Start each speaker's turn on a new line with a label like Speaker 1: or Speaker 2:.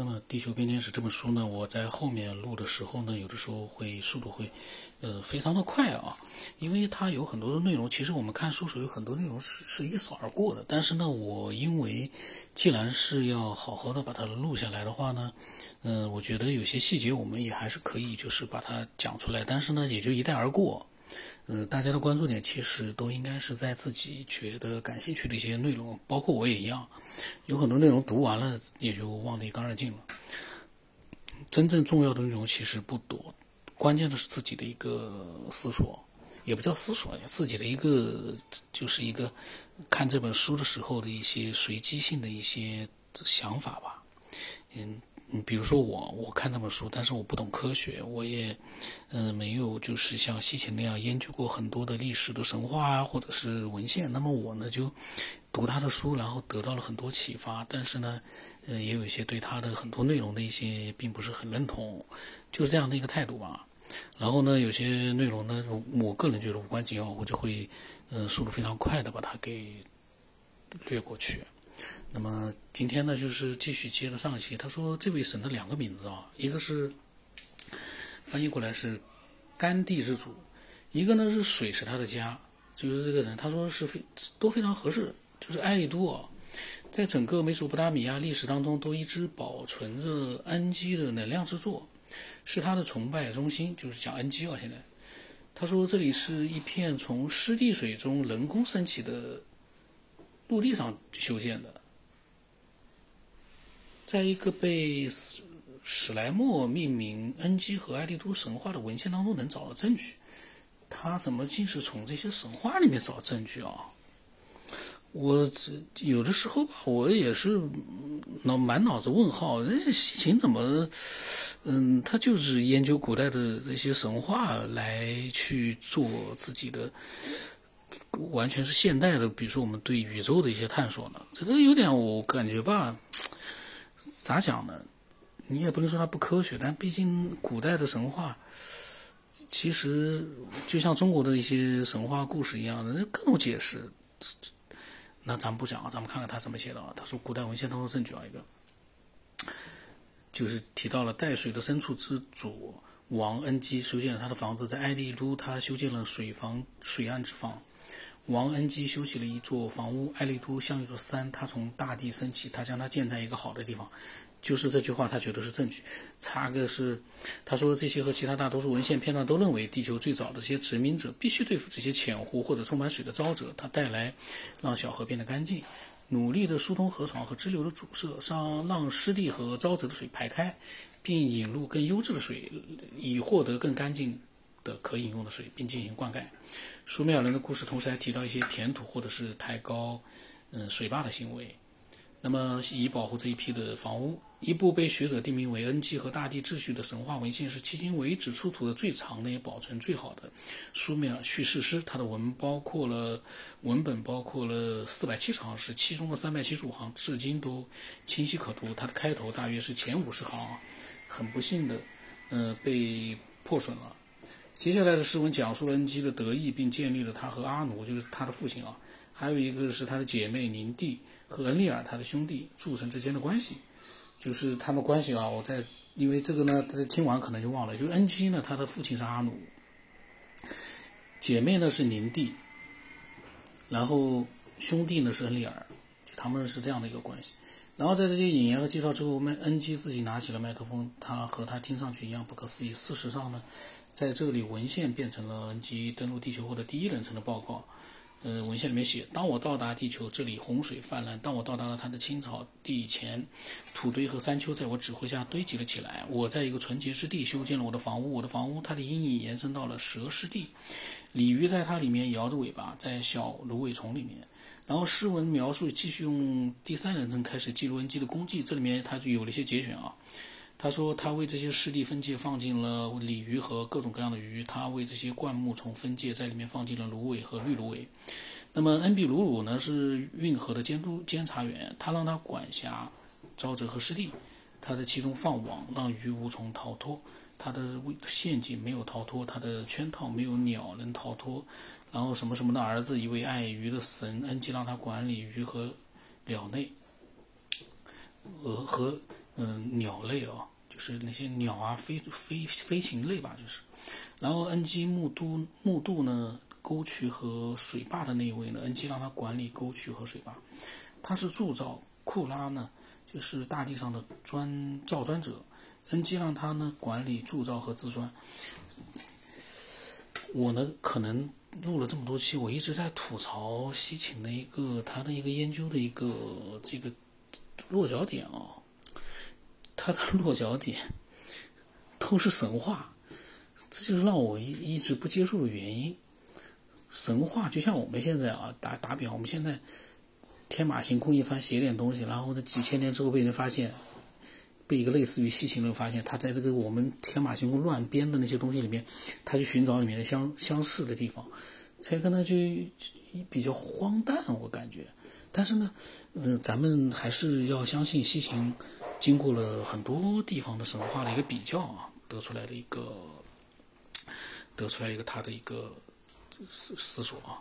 Speaker 1: 那么《地球编年史》这本书呢，我在后面录的时候呢，有的时候会速度会，呃，非常的快啊，因为它有很多的内容。其实我们看书时有很多内容是是一扫而过的，但是呢，我因为既然是要好好的把它录下来的话呢，嗯，我觉得有些细节我们也还是可以就是把它讲出来，但是呢，也就一带而过。呃，大家的关注点其实都应该是在自己觉得感兴趣的一些内容，包括我也一样，有很多内容读完了也就忘得一干二净了。真正重要的内容其实不多，关键的是自己的一个思索，也不叫思索，自己的一个就是一个看这本书的时候的一些随机性的一些想法吧，嗯。嗯，比如说我，我看这本书，但是我不懂科学，我也，嗯，没有就是像西秦那样研究过很多的历史的神话啊，或者是文献。那么我呢，就读他的书，然后得到了很多启发。但是呢，呃，也有一些对他的很多内容的一些并不是很认同，就是这样的一个态度吧。然后呢，有些内容呢，我个人觉得无关紧要，我就会，呃，速度非常快的把它给略过去。那么今天呢，就是继续接着上一期。他说这位神的两个名字啊，一个是翻译过来是甘地之主，一个呢是水是他的家，就是这个人。他说是非都非常合适，就是埃利都啊，在整个美索不达米亚历史当中都一直保存着恩基的能量之作，是他的崇拜中心，就是讲恩基啊。现在他说这里是一片从湿地水中人工升起的陆地上修建的。在一个被史史莱默命名恩基和艾利都神话的文献当中，能找到证据。他怎么竟是从这些神话里面找证据啊？我这有的时候吧，我也是脑满脑子问号。人家西秦怎么，嗯，他就是研究古代的这些神话来去做自己的，完全是现代的，比如说我们对宇宙的一些探索呢？这个有点我感觉吧。咋讲呢？你也不能说它不科学，但毕竟古代的神话，其实就像中国的一些神话故事一样的，那各种解释。那咱们不讲啊，咱们看看他怎么写的啊。他说，古代文献当中证据啊，一个就是提到了带水的深处之主王恩基修建了他的房子，在艾利都，他修建了水房、水岸之房。王恩基修起了一座房屋，艾利都像一座山，他从大地升起，他将它建在一个好的地方。就是这句话，他觉得是证据。查个是，他说这些和其他大多数文献片段都认为，地球最早的这些殖民者必须对付这些浅湖或者充满水的沼泽，它带来让小河变得干净，努力的疏通河床和支流的阻塞，让让湿地和沼泽的水排开，并引入更优质的水，以获得更干净的可饮用的水，并进行灌溉。苏美尔人的故事，同时还提到一些填土或者是抬高，嗯，水坝的行为。那么，以保护这一批的房屋，一部被学者定名为《恩基和大地秩序》的神话文献，是迄今为止出土的最长的、也保存最好的苏美尔叙事诗。它的文包括了文本，包括了四百七十行诗，其中的三百七十五行至今都清晰可读。它的开头大约是前五十行，很不幸的，呃，被破损了。接下来的诗文讲述了恩基的得意，并建立了他和阿努，就是他的父亲啊，还有一个是他的姐妹宁蒂和恩利尔，他的兄弟诸神之间的关系，就是他们关系啊。我在因为这个呢，大家听完可能就忘了。就是恩基呢，他的父亲是阿努，姐妹呢是宁蒂，然后兄弟呢是恩利尔，他们是这样的一个关系。然后在这些引言和介绍之后，麦恩基自己拿起了麦克风，他和他听上去一样不可思议。事实上呢。在这里，文献变成了恩基登陆地球后的第一人称的报告。呃，文献里面写：当我到达地球，这里洪水泛滥；当我到达了它的青草地前，土堆和山丘在我指挥下堆积了起来。我在一个纯洁之地修建了我的房屋，我的房屋它的阴影延伸到了蛇湿地，鲤鱼在它里面摇着尾巴，在小芦苇丛里面。然后诗文描述继续用第三人称开始记录恩基的功绩，这里面它就有了一些节选啊。他说，他为这些湿地分界放进了鲤鱼和各种各样的鱼，他为这些灌木丛分界，在里面放进了芦苇和绿芦苇。那么，恩比鲁鲁呢是运河的监督监察员，他让他管辖沼泽和湿地，他在其中放网，让鱼无从逃脱。他的陷阱没有逃脱，他的圈套没有鸟能逃脱。然后什么什么的儿子，一位爱鱼的神恩基让他管理鱼和鸟类，鹅和。嗯，鸟类啊，就是那些鸟啊，飞飞飞禽类吧，就是。然后恩基木都木渡呢，沟渠和水坝的那一位呢，恩基让他管理沟渠和水坝，他是铸造。库拉呢，就是大地上的砖造砖者，恩基让他呢管理铸造和自砖。我呢，可能录了这么多期，我一直在吐槽西秦的一个他的一个研究的一个这个落脚点啊，他的落脚点都是神话，这就是让我一一直不接受的原因。神话就像我们现在啊，打打比方，我们现在天马行空一番写点东西，然后呢几千年之后被人发现。被一个类似于西秦人发现，他在这个我们天马行空乱编的那些东西里面，他去寻找里面的相相似的地方，才可能就比较荒诞，我感觉。但是呢，嗯，咱们还是要相信西秦经过了很多地方的神话的一个比较啊，得出来的一个，得出来一个他的一个思思索啊。